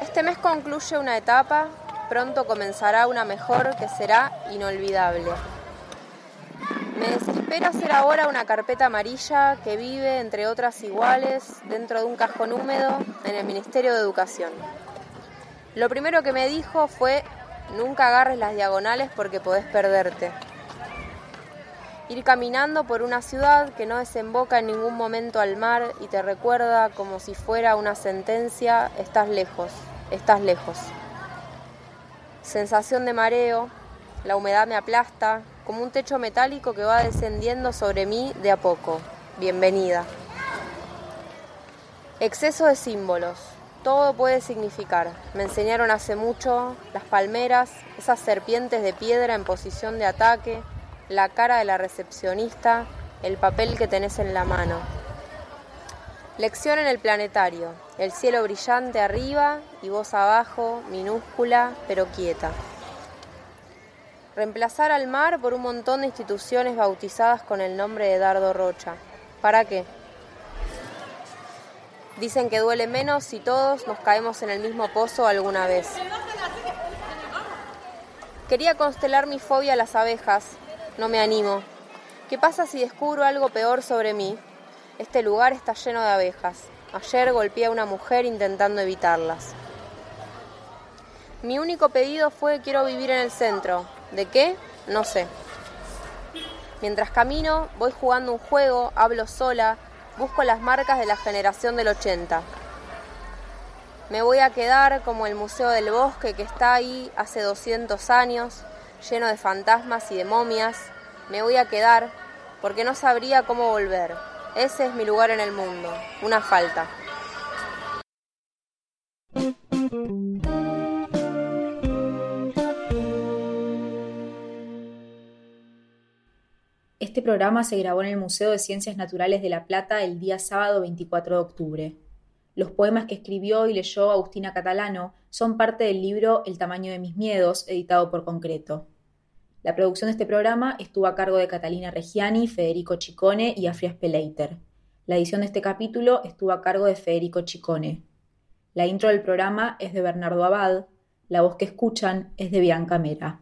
Este mes concluye una etapa, pronto comenzará una mejor que será inolvidable. Me desespera ser ahora una carpeta amarilla que vive, entre otras iguales, dentro de un cajón húmedo en el Ministerio de Educación. Lo primero que me dijo fue, nunca agarres las diagonales porque podés perderte. Ir caminando por una ciudad que no desemboca en ningún momento al mar y te recuerda como si fuera una sentencia, estás lejos estás lejos. Sensación de mareo, la humedad me aplasta, como un techo metálico que va descendiendo sobre mí de a poco. Bienvenida. Exceso de símbolos. Todo puede significar. Me enseñaron hace mucho las palmeras, esas serpientes de piedra en posición de ataque, la cara de la recepcionista, el papel que tenés en la mano. Lección en el planetario. El cielo brillante arriba y voz abajo, minúscula pero quieta. Reemplazar al mar por un montón de instituciones bautizadas con el nombre de Dardo Rocha. ¿Para qué? Dicen que duele menos si todos nos caemos en el mismo pozo alguna vez. Quería constelar mi fobia a las abejas. No me animo. ¿Qué pasa si descubro algo peor sobre mí? Este lugar está lleno de abejas. Ayer golpeé a una mujer intentando evitarlas. Mi único pedido fue quiero vivir en el centro. ¿De qué? No sé. Mientras camino, voy jugando un juego, hablo sola, busco las marcas de la generación del 80. Me voy a quedar como el Museo del Bosque que está ahí hace 200 años, lleno de fantasmas y de momias. Me voy a quedar porque no sabría cómo volver. Ese es mi lugar en el mundo, una falta. Este programa se grabó en el Museo de Ciencias Naturales de La Plata el día sábado 24 de octubre. Los poemas que escribió y leyó Agustina Catalano son parte del libro El tamaño de mis miedos, editado por Concreto. La producción de este programa estuvo a cargo de Catalina Reggiani, Federico Chicone y Afrias Peleiter. La edición de este capítulo estuvo a cargo de Federico Chicone. La intro del programa es de Bernardo Abad, la voz que escuchan es de Bianca Mera.